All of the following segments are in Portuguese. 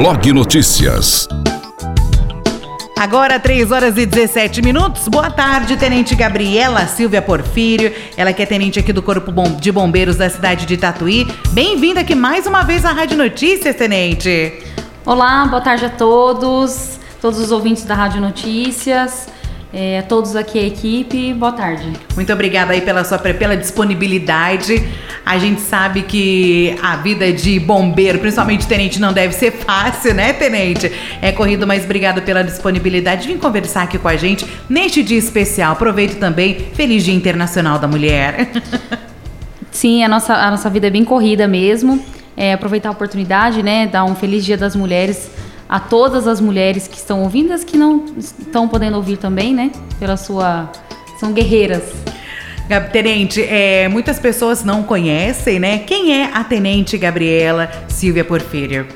Blog Notícias. Agora, 3 horas e 17 minutos. Boa tarde, Tenente Gabriela Silvia Porfírio. Ela que é tenente aqui do Corpo de Bombeiros da cidade de Tatuí. Bem-vinda aqui mais uma vez à Rádio Notícias, Tenente. Olá, boa tarde a todos, todos os ouvintes da Rádio Notícias. É, todos aqui a equipe, boa tarde. Muito obrigada aí pela sua pela disponibilidade. A gente sabe que a vida de bombeiro, principalmente tenente, não deve ser fácil, né, tenente? É corrido, mas obrigada pela disponibilidade de vir conversar aqui com a gente neste dia especial. Aproveito também, feliz Dia Internacional da Mulher. Sim, a nossa, a nossa vida é bem corrida mesmo. É, aproveitar a oportunidade, né, dar um feliz Dia das Mulheres a todas as mulheres que estão ouvindo, as que não estão podendo ouvir também, né? Pela sua. São guerreiras. Tenente, é, muitas pessoas não conhecem, né? Quem é a Tenente Gabriela Silvia Porfírio?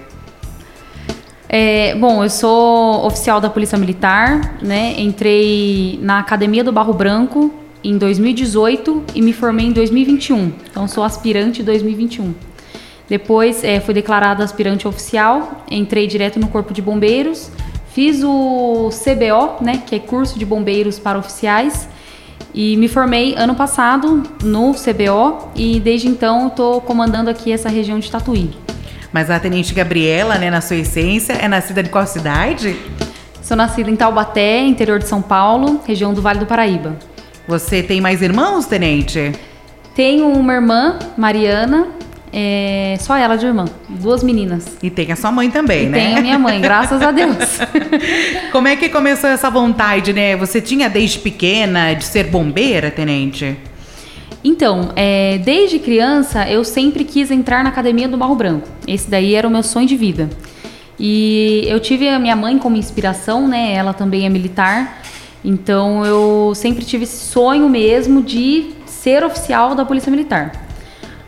É, bom, eu sou oficial da Polícia Militar, né? Entrei na Academia do Barro Branco em 2018 e me formei em 2021. Então, sou aspirante 2021. Depois é, fui declarada aspirante oficial, entrei direto no Corpo de Bombeiros, fiz o CBO, né, que é curso de bombeiros para oficiais, e me formei ano passado no CBO e desde então estou comandando aqui essa região de Tatuí. Mas a Tenente Gabriela, né, na sua essência, é nascida de qual cidade? Sou nascida em Taubaté, interior de São Paulo, região do Vale do Paraíba. Você tem mais irmãos, Tenente? Tenho uma irmã, Mariana, é, só ela de irmã, duas meninas. E tem a sua mãe também, e né? Tem a minha mãe, graças a Deus. Como é que começou essa vontade, né? Você tinha desde pequena de ser bombeira, tenente? Então, é, desde criança eu sempre quis entrar na academia do Barro Branco. Esse daí era o meu sonho de vida. E eu tive a minha mãe como inspiração, né? Ela também é militar. Então eu sempre tive esse sonho mesmo de ser oficial da Polícia Militar.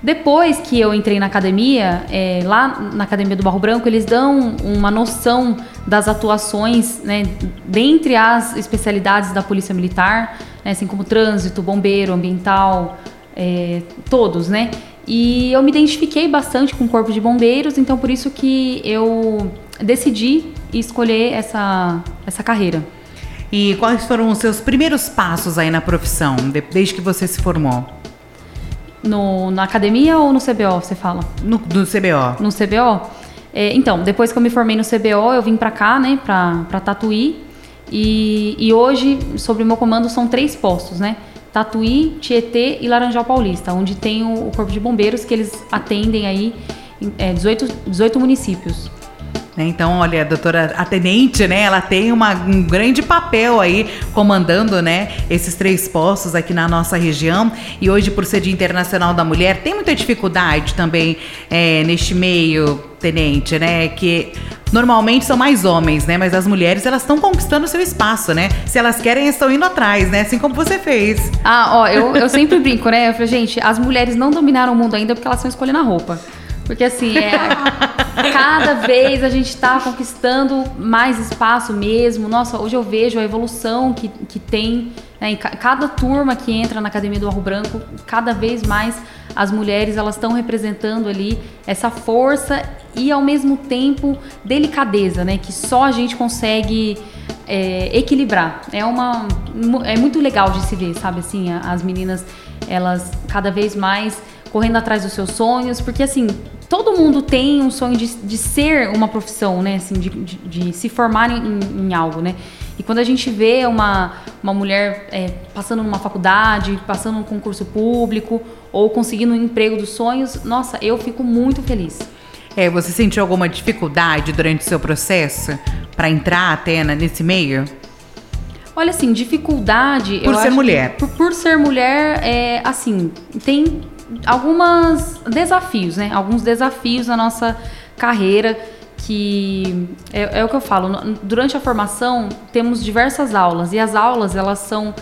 Depois que eu entrei na academia, é, lá na Academia do Barro Branco, eles dão uma noção das atuações, né, dentre as especialidades da Polícia Militar, né, assim como trânsito, bombeiro, ambiental, é, todos, né? E eu me identifiquei bastante com o Corpo de Bombeiros, então por isso que eu decidi escolher essa, essa carreira. E quais foram os seus primeiros passos aí na profissão, desde que você se formou? No, na academia ou no CBO, você fala? No, no CBO. No CBO? É, então, depois que eu me formei no CBO, eu vim para cá, né, pra, pra Tatuí. E, e hoje, sobre o meu comando, são três postos, né? Tatuí, Tietê e Laranjal Paulista, onde tem o, o Corpo de Bombeiros, que eles atendem aí é, 18, 18 municípios. Né? Então, olha, a doutora a tenente, né, ela tem uma, um grande papel aí comandando, né, esses três postos aqui na nossa região. E hoje, por ser Dia Internacional da Mulher, tem muita dificuldade também é, neste meio, tenente, né, que normalmente são mais homens, né, mas as mulheres elas estão conquistando seu espaço, né? Se elas querem, estão indo atrás, né? Assim como você fez. Ah, ó, eu, eu sempre brinco, né? Eu falo, gente, as mulheres não dominaram o mundo ainda porque elas estão escolhendo a roupa. Porque assim, é, cada vez a gente está conquistando mais espaço mesmo. Nossa, hoje eu vejo a evolução que, que tem né, em cada turma que entra na Academia do Arro Branco, cada vez mais as mulheres elas estão representando ali essa força e ao mesmo tempo delicadeza, né? Que só a gente consegue é, equilibrar. É uma é muito legal de se ver, sabe assim, as meninas elas cada vez mais correndo atrás dos seus sonhos, porque assim, todo mundo tem um sonho de, de ser uma profissão, né? Assim, de, de, de se formar em, em, algo, né? E quando a gente vê uma, uma mulher é, passando numa faculdade, passando num concurso público ou conseguindo um emprego dos sonhos, nossa, eu fico muito feliz. É, você sentiu alguma dificuldade durante o seu processo para entrar até nesse meio? Olha, assim, dificuldade. Por ser mulher. Por, por, ser mulher, é assim, tem alguns desafios, né? Alguns desafios na nossa carreira que é, é, o que eu falo. Durante a formação temos diversas aulas e as aulas elas são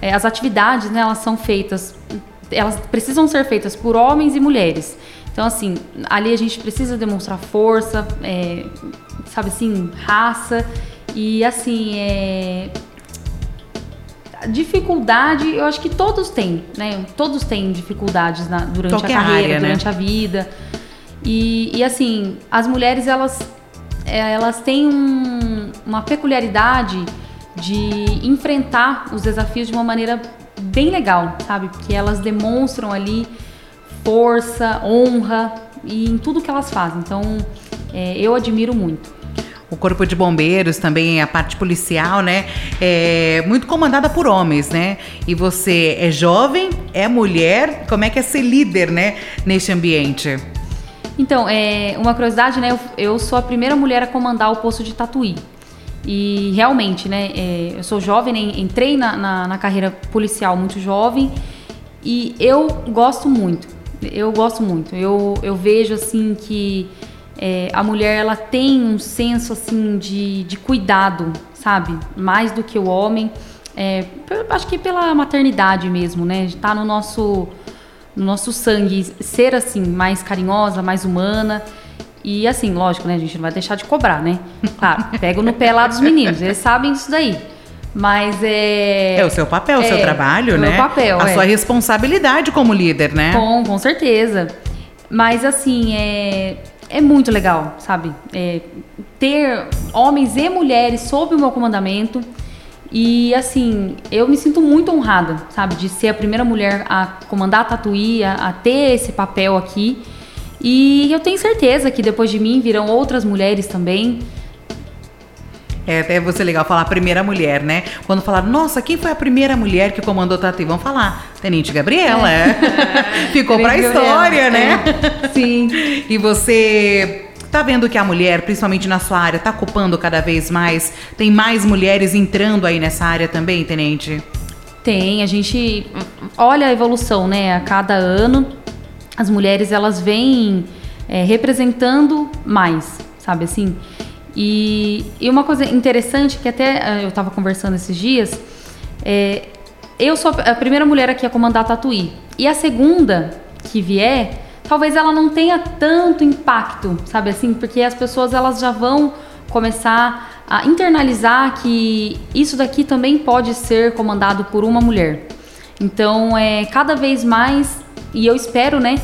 é, as atividades, né? Elas são feitas, elas precisam ser feitas por homens e mulheres. Então assim, ali a gente precisa demonstrar força, é, sabe assim, raça e assim é, dificuldade, eu acho que todos têm, né? Todos têm dificuldades na, durante Qualquer a carreira, área, né? durante né? a vida. E, e, assim, as mulheres, elas. é, elas têm um, uma peculiaridade de enfrentar os desafios de uma maneira bem legal, sabe? Porque elas demonstram ali força, honra e em tudo que elas fazem. Então, é, eu admiro muito. O Corpo de Bombeiros também, a parte policial, né? É muito comandada por homens, né? E você é jovem, é mulher, como é que é ser líder, né? Neste ambiente? Então, é, uma curiosidade, né? Eu, eu sou a primeira mulher a comandar o posto de Tatuí. E realmente, né? É, eu sou jovem, né, entrei na, na, na carreira policial muito jovem e eu gosto muito. Eu gosto muito. Eu, eu vejo assim que é, a mulher ela tem um senso assim de, de cuidado, sabe? Mais do que o homem. É, acho que pela maternidade mesmo, né? Está no nosso, no nosso sangue ser assim, mais carinhosa, mais humana. E assim, lógico, né? A gente não vai deixar de cobrar, né? Claro, pego no pé lá dos meninos, eles sabem disso daí. Mas é. É o seu papel, o é, seu trabalho, né? O meu papel. A é. sua responsabilidade como líder, né? Com, com certeza. Mas assim, é, é muito legal, sabe? É, ter homens e mulheres sob o meu comandamento. E assim, eu me sinto muito honrada, sabe? De ser a primeira mulher a comandar a Tatuí, a, a ter esse papel aqui. E eu tenho certeza que depois de mim virão outras mulheres também. É até você legal falar primeira mulher, né? Quando falar, nossa, quem foi a primeira mulher que comandou Tati? Vamos falar, Tenente Gabriela. É. Ficou pra história, né? É. Sim. e você tá vendo que a mulher, principalmente na sua área, tá ocupando cada vez mais? Tem mais mulheres entrando aí nessa área também, Tenente? Tem, a gente olha a evolução, né? A cada ano as mulheres elas vêm é, representando mais, sabe assim? E, e, uma coisa interessante que até é, eu estava conversando esses dias, é, eu sou a primeira mulher aqui a comandar a Tatuí. E a segunda que vier, talvez ela não tenha tanto impacto, sabe assim? Porque as pessoas elas já vão começar a internalizar que isso daqui também pode ser comandado por uma mulher. Então, é cada vez mais e eu espero, né,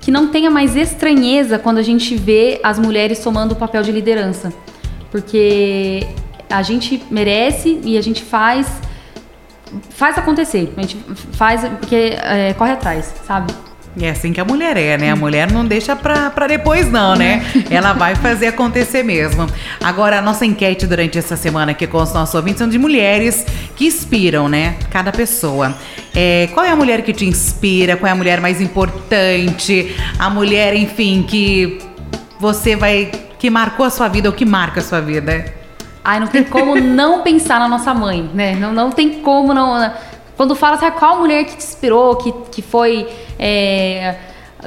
que não tenha mais estranheza quando a gente vê as mulheres tomando o papel de liderança. Porque a gente merece e a gente faz faz acontecer. A gente faz porque é, corre atrás, sabe? É assim que a mulher é, né? A mulher não deixa pra, pra depois, não, né? Ela vai fazer acontecer mesmo. Agora, a nossa enquete durante essa semana aqui com os nossos ouvintes são de mulheres que inspiram, né? Cada pessoa. É, qual é a mulher que te inspira? Qual é a mulher mais importante? A mulher, enfim, que você vai. Que marcou a sua vida ou que marca a sua vida? Ai, não tem como não pensar na nossa mãe, né? Não, não tem como não. Quando fala, sabe, qual mulher que te inspirou, que, que foi é,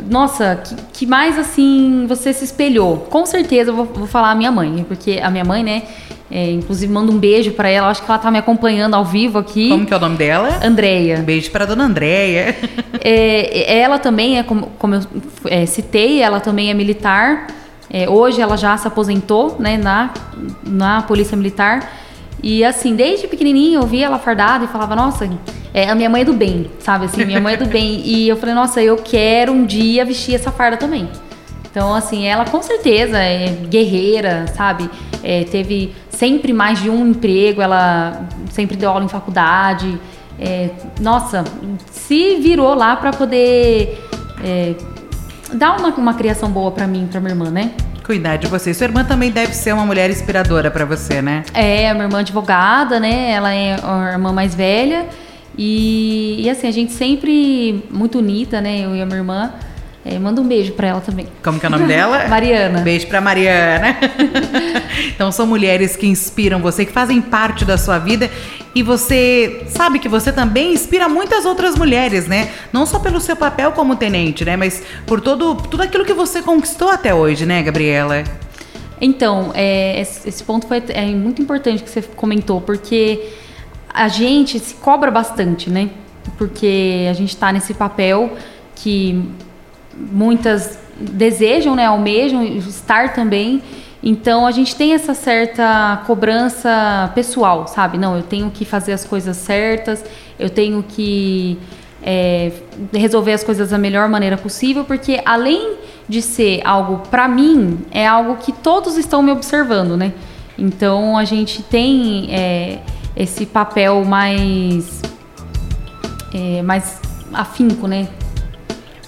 nossa, que, que, mais assim você se espelhou? Com certeza eu vou, vou falar a minha mãe, porque a minha mãe, né? É, inclusive, mando um beijo para ela. Acho que ela tá me acompanhando ao vivo aqui. Como que é o nome dela? Andréia. Beijo para dona Andréia. É, ela também é, como, como eu é, citei, ela também é militar. É, hoje ela já se aposentou, né, na, na Polícia Militar. E assim, desde pequenininha eu via ela fardada e falava, nossa, é, a minha mãe é do bem, sabe? Assim, minha mãe é do bem. E eu falei, nossa, eu quero um dia vestir essa farda também. Então, assim, ela com certeza é guerreira, sabe? É, teve sempre mais de um emprego, ela sempre deu aula em faculdade. É, nossa, se virou lá para poder é, dar uma, uma criação boa para mim, para minha irmã, né? cuidar de você. Sua irmã também deve ser uma mulher inspiradora para você, né? É, a minha irmã é advogada, né? Ela é a irmã mais velha. E, e assim, a gente sempre muito unida, né? Eu e a minha irmã. É, manda um beijo para ela também. Como que é o nome dela? Mariana. Beijo para Mariana. então são mulheres que inspiram você, que fazem parte da sua vida e você sabe que você também inspira muitas outras mulheres, né? Não só pelo seu papel como tenente, né? Mas por todo tudo aquilo que você conquistou até hoje, né, Gabriela? Então, é, esse ponto foi é muito importante que você comentou, porque a gente se cobra bastante, né? Porque a gente está nesse papel que muitas desejam, né, almejam estar também. Então a gente tem essa certa cobrança pessoal, sabe? Não, eu tenho que fazer as coisas certas, eu tenho que é, resolver as coisas da melhor maneira possível, porque além de ser algo para mim, é algo que todos estão me observando, né? Então a gente tem é, esse papel mais, é, mais afinco, né?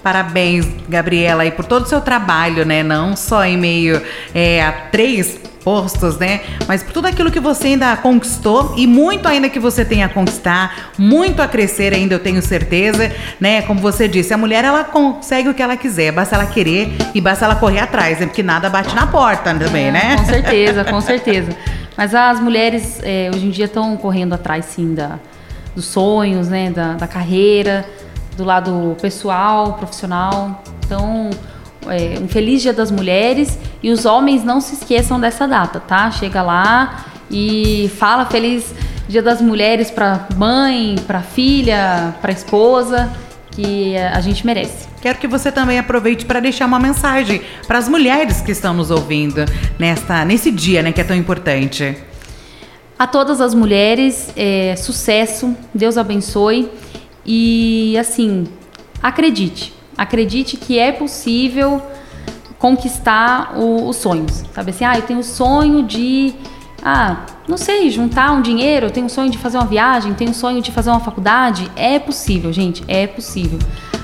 Parabéns, Gabriela, e por todo o seu trabalho, né? Não só em meio é, a três postos, né? Mas por tudo aquilo que você ainda conquistou e muito ainda que você tem a conquistar, muito a crescer ainda, eu tenho certeza, né? Como você disse, a mulher ela consegue o que ela quiser, basta ela querer e basta ela correr atrás, né? Porque nada bate na porta também, é, né? Com certeza, com certeza. Mas as mulheres é, hoje em dia estão correndo atrás, sim, da, dos sonhos, né? Da, da carreira do lado pessoal, profissional. Então, é, um feliz Dia das Mulheres e os homens não se esqueçam dessa data, tá? Chega lá e fala feliz Dia das Mulheres para mãe, para filha, para esposa, que a gente merece. Quero que você também aproveite para deixar uma mensagem para as mulheres que estão nos ouvindo nesta nesse dia, né, que é tão importante. A todas as mulheres, é, sucesso, Deus abençoe. E assim, acredite, acredite que é possível conquistar o, os sonhos. Sabe assim, ah, eu tenho o sonho de, ah, não sei, juntar um dinheiro, eu tenho o sonho de fazer uma viagem, tenho o sonho de fazer uma faculdade. É possível, gente, é possível.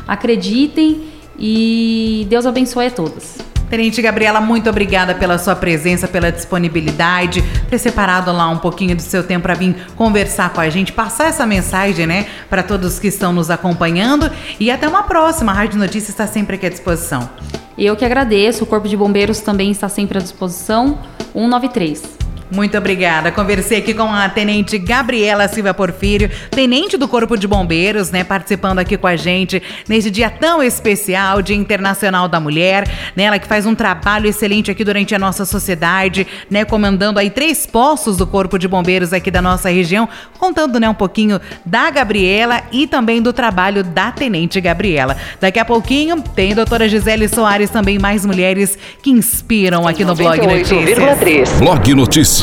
Acreditem e Deus abençoe a todas. Tenente Gabriela, muito obrigada pela sua presença, pela disponibilidade, ter separado lá um pouquinho do seu tempo para vir conversar com a gente, passar essa mensagem, né, para todos que estão nos acompanhando. E até uma próxima. A Rádio Notícias está sempre aqui à disposição. Eu que agradeço. O Corpo de Bombeiros também está sempre à disposição. 193. Muito obrigada. Conversei aqui com a Tenente Gabriela Silva Porfírio, tenente do Corpo de Bombeiros, né, participando aqui com a gente nesse dia tão especial, Dia Internacional da Mulher, né, ela que faz um trabalho excelente aqui durante a nossa sociedade, né, comandando aí três postos do Corpo de Bombeiros aqui da nossa região, contando, né, um pouquinho da Gabriela e também do trabalho da Tenente Gabriela. Daqui a pouquinho tem a doutora Gisele Soares também mais mulheres que inspiram aqui no Blog Notícias. Blog Notícias